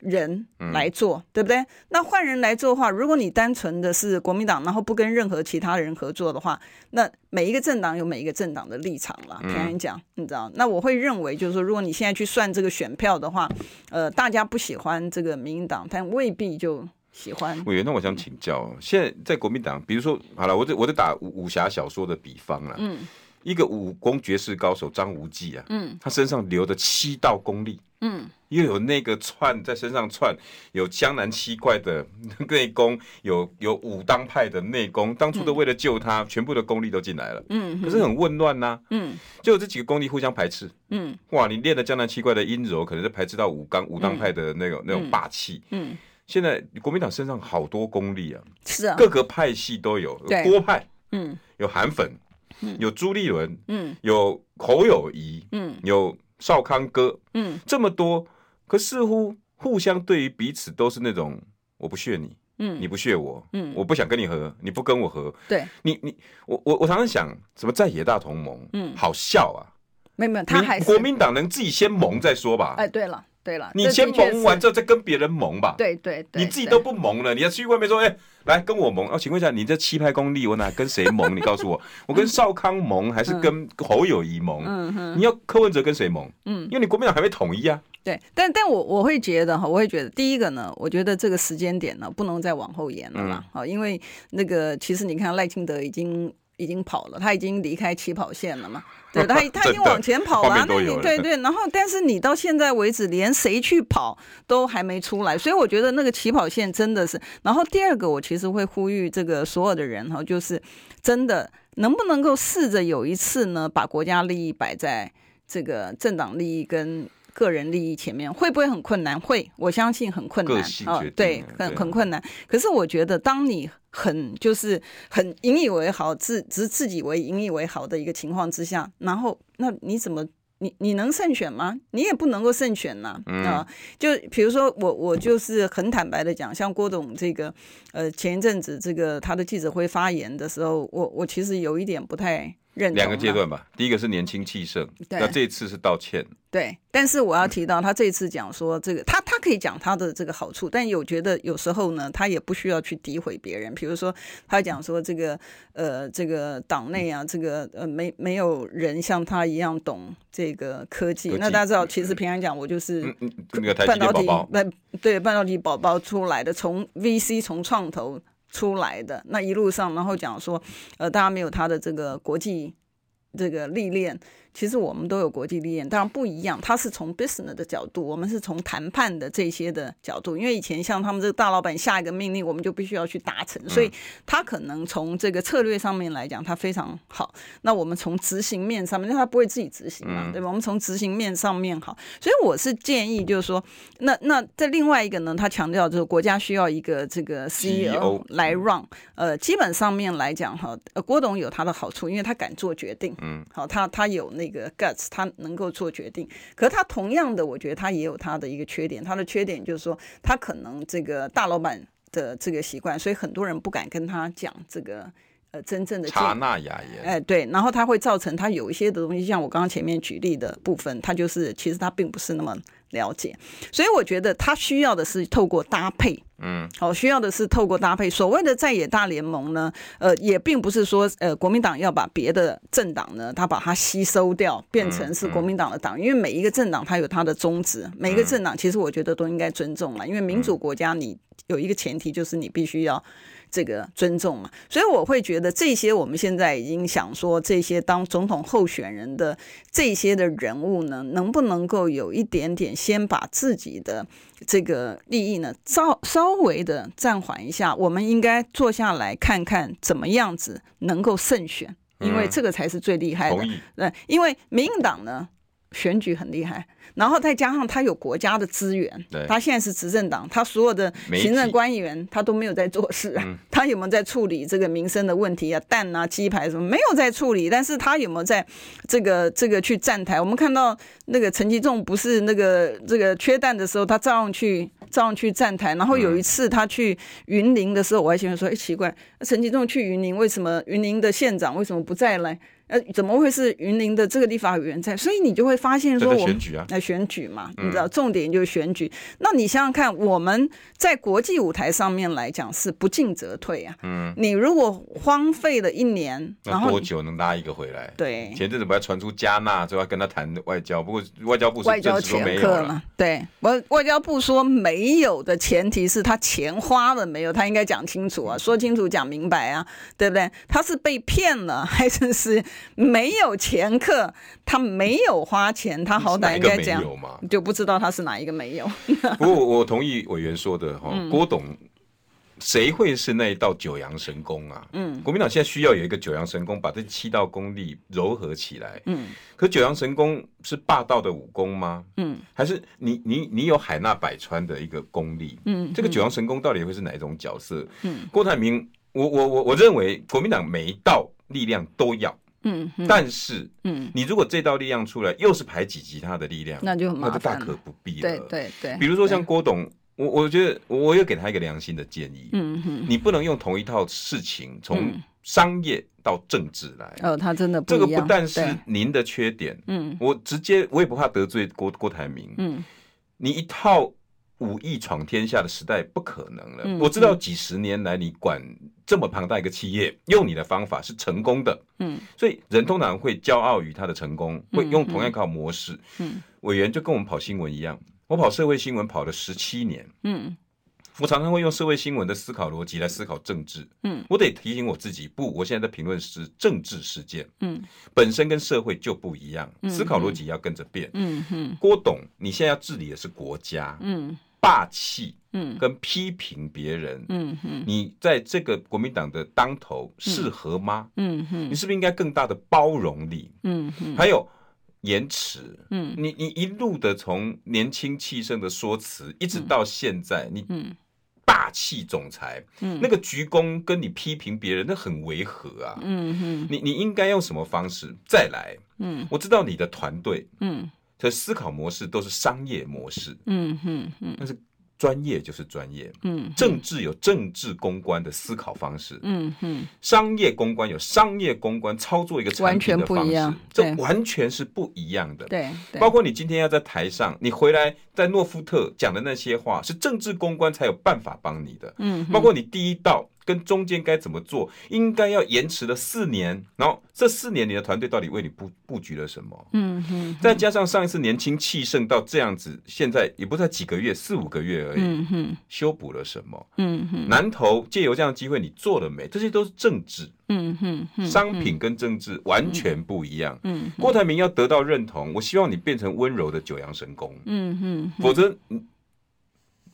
人来做，嗯、对不对？那换人来做的话，如果你单纯的是国民党，然后不跟任何其他人合作的话，那每一个政党有每一个政党的立场了。平常讲，你知道？那我会认为，就是说，如果你现在去算这个选票的话，呃，大家不喜欢这个民进党，但未必就喜欢。委员，那我想请教，现在在国民党，比如说，好了，我就我就打武武侠小说的比方了，嗯。一个武功绝世高手张无忌啊，嗯，他身上留的七道功力，嗯，又有那个串在身上串，有江南七怪的 [laughs] 内功，有有武当派的内功，当初都为了救他，嗯、全部的功力都进来了，嗯，可是很混乱呐、啊，嗯，就这几个功力互相排斥，嗯，哇，你练了江南七怪的阴柔，可能是排斥到武刚武当派的那种、嗯、那种霸气，嗯，现在国民党身上好多功力啊，是啊，各个派系都有，有郭派，嗯，有韩粉。有朱立伦，嗯，有侯友谊，嗯，有少康哥，嗯，这么多，可似乎互相对于彼此都是那种我不屑你，嗯，你不屑我，嗯，我不想跟你合，你不跟我合，对，你你我我我常常想，什么在野大同盟，嗯，好笑啊，没有没有，他还是国民党能自己先盟再说吧，哎，对了。对了，你先蒙完之后再跟别人蒙吧。对对对，你自己都不蒙了，你要去外面说，哎，来跟我蒙。哦，请问一下，你这七拍功力，我哪跟谁蒙？你告诉我，[laughs] 我跟少康蒙还是跟侯友谊蒙？嗯哼，你要柯文哲跟谁蒙？嗯，因为你国民党还没统一啊。对，但但我我会觉得哈，我会觉得第一个呢，我觉得这个时间点呢，不能再往后延了啦。好，因为那个其实你看赖清德已经。已经跑了，他已经离开起跑线了嘛？[laughs] 对，他 [laughs] 他已经往前跑了，啊。那你对对，然后但是你到现在为止，连谁去跑都还没出来，所以我觉得那个起跑线真的是。然后第二个，我其实会呼吁这个所有的人哈，就是真的能不能够试着有一次呢，把国家利益摆在这个政党利益跟。个人利益前面会不会很困难？会，我相信很困难哦。对，很很困难。可是我觉得，当你很就是很引以为豪，自自自己为引以为豪的一个情况之下，然后那你怎么你你能胜选吗？你也不能够胜选呐啊，嗯，呃！就比如说我我就是很坦白的讲，像郭董这个呃前一阵子这个他的记者会发言的时候，我我其实有一点不太认同。两个阶段吧，第一个是年轻气盛，那这一次是道歉。对，但是我要提到，他这一次讲说这个，他他可以讲他的这个好处，但有觉得有时候呢，他也不需要去诋毁别人。比如说，他讲说这个呃，这个党内啊，这个呃，没没有人像他一样懂这个科技。那大家知道，其实平常讲，我就是半导体，那对半导体宝宝出来的，从 VC 从创投出来的，那一路上，然后讲说，呃，大家没有他的这个国际这个历练。其实我们都有国际历练，当然不一样。他是从 business 的角度，我们是从谈判的这些的角度。因为以前像他们这个大老板下一个命令，我们就必须要去达成，所以他可能从这个策略上面来讲，他非常好。那我们从执行面上面，因为他不会自己执行嘛，对吧？我们从执行面上面好，所以我是建议，就是说，那那在另外一个呢，他强调就是国家需要一个这个 CEO 来 run。呃，基本上面来讲哈，郭董有他的好处，因为他敢做决定。嗯，好，他他有那。个 guts，他能够做决定，可是他同样的，我觉得他也有他的一个缺点。他的缺点就是说，他可能这个大老板的这个习惯，所以很多人不敢跟他讲这个呃真正的察纳雅言。哎，对，然后他会造成他有一些的东西，像我刚刚前面举例的部分，他就是其实他并不是那么了解，所以我觉得他需要的是透过搭配。嗯，好，需要的是透过搭配。所谓的在野大联盟呢，呃，也并不是说，呃，国民党要把别的政党呢，他把它吸收掉，变成是国民党的党。因为每一个政党它有它的宗旨，每一个政党其实我觉得都应该尊重了。因为民主国家，你有一个前提就是你必须要。这个尊重嘛，所以我会觉得这些我们现在已经想说，这些当总统候选人的这些的人物呢，能不能够有一点点先把自己的这个利益呢，稍稍微的暂缓一下？我们应该坐下来看看怎么样子能够胜选，因为这个才是最厉害的。对，因为民进党呢。选举很厉害，然后再加上他有国家的资源，他现在是执政党，他所有的行政官员他都没有在做事啊，他有没有在处理这个民生的问题啊？蛋啊、鸡排什么没有在处理，但是他有没有在这个这个去站台？我们看到那个陈吉仲不是那个这个缺蛋的时候，他照样去照样去站台，然后有一次他去云林的时候，我还想说，哎，奇怪，陈吉仲去云林，为什么云林的县长为什么不在呢？呃，怎么会是云林的这个立法委员在？所以你就会发现说，我们来选举嘛，你知道，重点就是选举。那你想想看，我们在国际舞台上面来讲是不进则退啊。嗯，你如果荒废了一年，然后多久能拉一个回来？对，前阵子不还传出加纳就要跟他谈外交，不过外交部外交前科嘛。对，我外交部说没有的前提是他钱花了没有，他应该讲清楚啊，说清楚讲明白啊，对不对？他是被骗了还是是？没有前客，他没有花钱，他好歹应该这样，就不知道他是哪一个没有。[laughs] 不过我同意委员说的 [laughs] 哈，郭董，谁会是那一道九阳神功啊？嗯，国民党现在需要有一个九阳神功，把这七道功力糅合起来。嗯，可九阳神功是霸道的武功吗？嗯，还是你你你有海纳百川的一个功力？嗯，这个九阳神功到底会是哪一种角色？嗯，郭台铭，我我我我认为国民党每一道力量都要。嗯，但是，嗯，你如果这道力量出来，又是排挤其他的力量，那就很麻烦，那就大可不必了。对对对，比如说像郭董，我我觉得我有给他一个良心的建议，嗯哼，你不能用同一套事情从商业到政治来。哦，他真的不这个不但是您的缺点，嗯，我直接我也不怕得罪郭郭台铭，嗯，你一套。武艺闯天下的时代不可能了。嗯、我知道几十年来你管这么庞大一个企业，用你的方法是成功的。嗯，所以人通常会骄傲于他的成功，会用同样一套模式。嗯，嗯委员就跟我们跑新闻一样，我跑社会新闻跑了十七年。嗯。我常常会用社会新闻的思考逻辑来思考政治。嗯，我得提醒我自己，不，我现在的评论是政治事件。嗯，本身跟社会就不一样，思考逻辑要跟着变。嗯哼，郭董，你现在要治理的是国家。嗯，霸气。嗯，跟批评别人。嗯哼，你在这个国民党的当头适合吗？嗯哼，你是不是应该更大的包容力？嗯哼，还有延迟。嗯，你你一路的从年轻气盛的说辞，一直到现在，你嗯。霸气总裁，嗯，那个鞠躬跟你批评别人，那很违和啊。嗯哼，你你应该用什么方式再来？嗯，我知道你的团队，嗯，的思考模式都是商业模式。嗯哼嗯，但是。专业就是专业，嗯，政治有政治公关的思考方式，嗯哼，商业公关有商业公关操作一个产品的方式，这完全是不一样的，对，包括你今天要在台上，你回来在诺夫特讲的那些话，是政治公关才有办法帮你的，嗯，包括你第一道。跟中间该怎么做，应该要延迟了四年，然后这四年你的团队到底为你布布局了什么？嗯哼，再加上上一次年轻气盛到这样子，现在也不才几个月，四五个月而已。嗯哼，修补了什么？嗯哼，南投借由这样的机会，你做了没？这些都是政治。嗯哼，商品跟政治完全不一样。嗯，郭台铭要得到认同，我希望你变成温柔的九阳神功。嗯哼，否则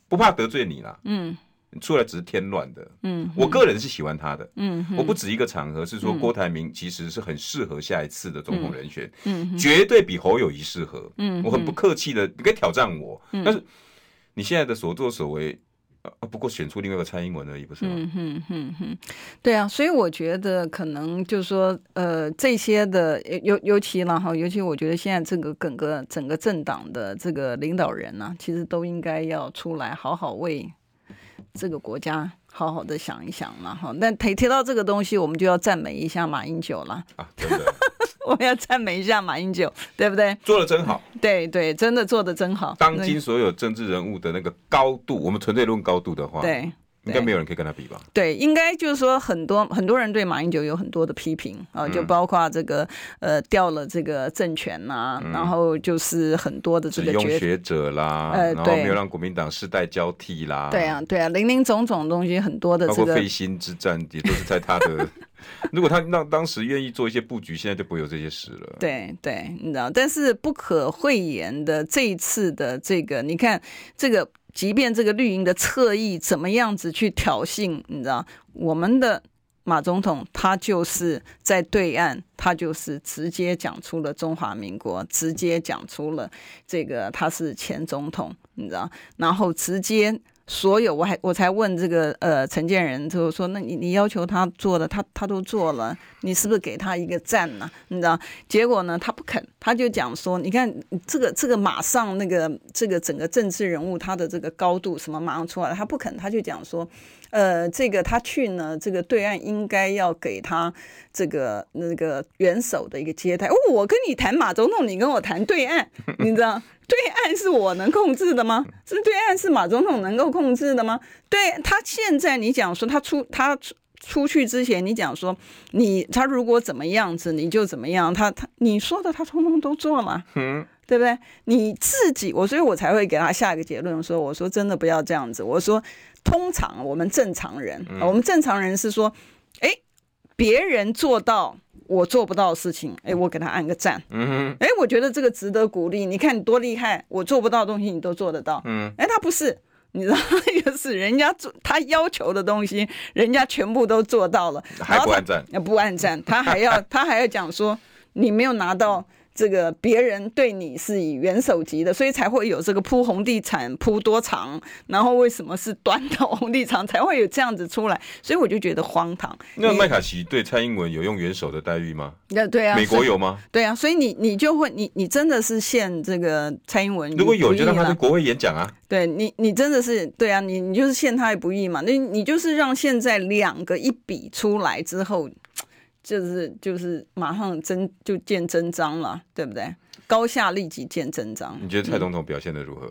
不怕得罪你啦。嗯。出来只是添乱的，嗯，我个人是喜欢他的，嗯，我不止一个场合是说郭台铭其实是很适合下一次的总统人选，嗯，绝对比侯友谊适合，嗯，我很不客气的，你可以挑战我，但是你现在的所作所为，啊，不过选出另外一个蔡英文而已，不是吗？嗯哼哼哼，对啊，所以我觉得可能就是说，呃，这些的尤尤其然后尤其我觉得现在这个整个整个政党的这个领导人呢，其实都应该要出来好好为。这个国家好好的想一想嘛，哈。但提提到这个东西，我们就要赞美一下马英九了啊！对不对？[laughs] 我们要赞美一下马英九，对不对？做的真好，对对，真的做的真好。当今所有政治人物的那个高度，我们纯粹论高度的话，对。应该没有人可以跟他比吧？对，应该就是说很多很多人对马英九有很多的批评啊，就包括这个呃掉了这个政权呐、啊，嗯、然后就是很多的这个用学者啦，呃，然后没有让国民党世代交替啦，对啊，对啊，林林总总东西很多的这个，包括费心之战也都是在他的。[laughs] 如果他让当时愿意做一些布局，现在就不会有这些事了。对对，你知道，但是不可讳言的这一次的这个，你看这个。即便这个绿营的侧翼怎么样子去挑衅，你知道，我们的马总统他就是在对岸，他就是直接讲出了中华民国，直接讲出了这个他是前总统，你知道，然后直接。所有我还我才问这个呃承建人，就说，那你你要求他做的，他他都做了，你是不是给他一个赞呢？你知道？结果呢，他不肯，他就讲说，你看这个这个马上那个这个整个政治人物他的这个高度什么马上出来了，他不肯，他就讲说，呃，这个他去呢，这个对岸应该要给他这个那个元首的一个接待。哦，我跟你谈马总统，你跟我谈对岸，你知道？对岸是我能控制的吗？是对岸是马总统能够控制的吗？对他现在你讲说他出他出出去之前你讲说你他如果怎么样子你就怎么样他他你说的他通通都做了，嗯，对不对？你自己我所以我才会给他下一个结论说我说真的不要这样子我说通常我们正常人、嗯、我们正常人是说哎别人做到。我做不到的事情，哎，我给他按个赞。嗯哼，哎，我觉得这个值得鼓励。你看你多厉害，我做不到的东西你都做得到。嗯，哎，他不是，你知道，那个是人家做他要求的东西，人家全部都做到了，还不按赞？不按赞，他还要他还要讲说你没有拿到。这个别人对你是以元首级的，所以才会有这个铺红地毯铺多长，然后为什么是短的红地毯才会有这样子出来？所以我就觉得荒唐。[laughs] 那麦卡锡对蔡英文有用元首的待遇吗？那对啊，美国有吗？对啊，所以你你就会你你真的是陷这个蔡英文，如果有就让他在国会演讲啊。对你你真的是对啊，你你就是陷他也不易嘛。那你就是让现在两个一比出来之后。就是就是马上真就见真章了，对不对？高下立即见真章。你觉得蔡总统表现的如何？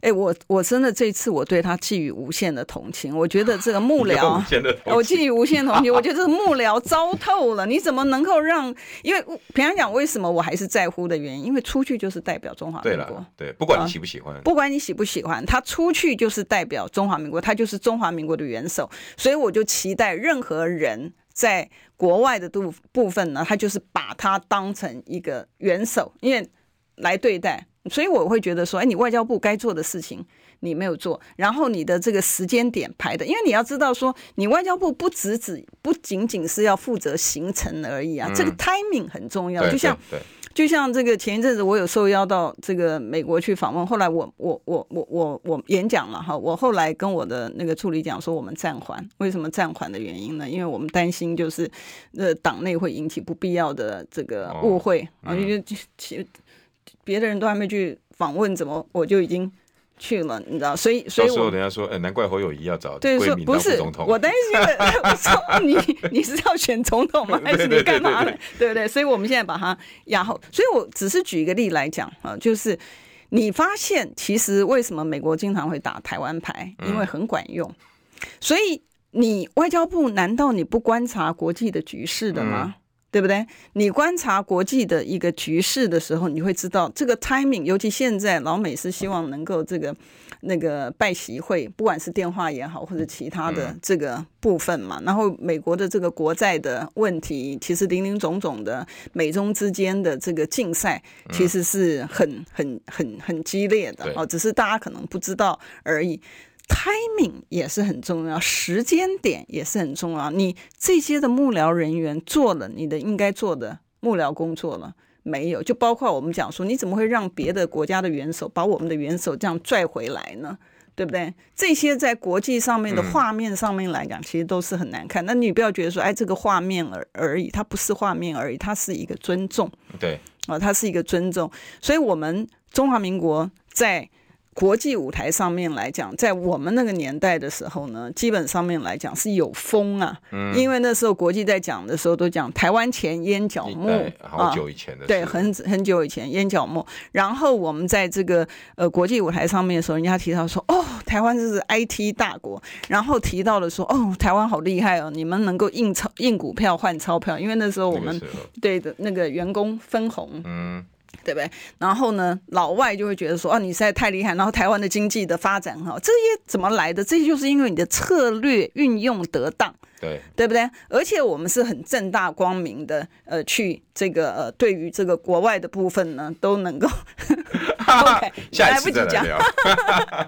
哎、嗯欸，我我真的这次我对他寄予无限的同情。我觉得这个幕 [laughs] 僚，我寄予无限同情。我觉得这个幕僚 [laughs] 糟透了。你怎么能够让？因为平常讲，为什么我还是在乎的原因，因为出去就是代表中华民国。对，不管你喜不喜欢、啊，不管你喜不喜欢，他出去就是代表中华民国，他就是中华民国的元首。所以我就期待任何人。在国外的部部分呢，他就是把他当成一个元首，因为来对待，所以我会觉得说，哎，你外交部该做的事情你没有做，然后你的这个时间点排的，因为你要知道说，你外交部不只只不仅仅是要负责行程而已啊，嗯、这个 timing 很重要，就像。就像这个前一阵子，我有受邀到这个美国去访问，后来我我我我我我演讲了哈，我后来跟我的那个助理讲说，我们暂缓。为什么暂缓的原因呢？因为我们担心就是呃党内会引起不必要的这个误会啊，因为其别的人都还没去访问，怎么我就已经。去了，你知道，所以所以我，人家说，哎、欸，难怪侯友谊要找对说不是我担心的，[laughs] 我说你你是要选总统吗？[laughs] 还是你干嘛呢？对不对？所以我们现在把它压后。所以我只是举一个例来讲啊，就是你发现其实为什么美国经常会打台湾牌，因为很管用。嗯、所以你外交部难道你不观察国际的局势的吗？嗯对不对？你观察国际的一个局势的时候，你会知道这个 timing，尤其现在老美是希望能够这个那个拜习会，不管是电话也好，或者其他的这个部分嘛。然后美国的这个国债的问题，其实林林总总的美中之间的这个竞赛，其实是很很很很激烈的哦，只是大家可能不知道而已。Timing 也是很重要，时间点也是很重要。你这些的幕僚人员做了你的应该做的幕僚工作了没有？就包括我们讲说，你怎么会让别的国家的元首把我们的元首这样拽回来呢？对不对？这些在国际上面的画面上面来讲，其实都是很难看。那你不要觉得说，哎，这个画面而而已，它不是画面而已，它是一个尊重。对，啊，它是一个尊重。所以，我们中华民国在。国际舞台上面来讲，在我们那个年代的时候呢，基本上面来讲是有风啊，嗯，因为那时候国际在讲的时候都讲台湾前烟角木，好久以前的，对，很很久以前烟角木。然后我们在这个呃国际舞台上面的时候，人家提到说，哦，台湾这是 IT 大国，然后提到了说，哦，台湾好厉害哦，你们能够印钞印股票换钞票，因为那时候我们对的那个员工分红，嗯。对不对？然后呢，老外就会觉得说，啊，你实在太厉害。然后台湾的经济的发展，哈，这些怎么来的？这些就是因为你的策略运用得当，对，对不对？而且我们是很正大光明的，呃，去这个呃，对于这个国外的部分呢，都能够。[laughs] [laughs] OK，下一次再来聊。[laughs]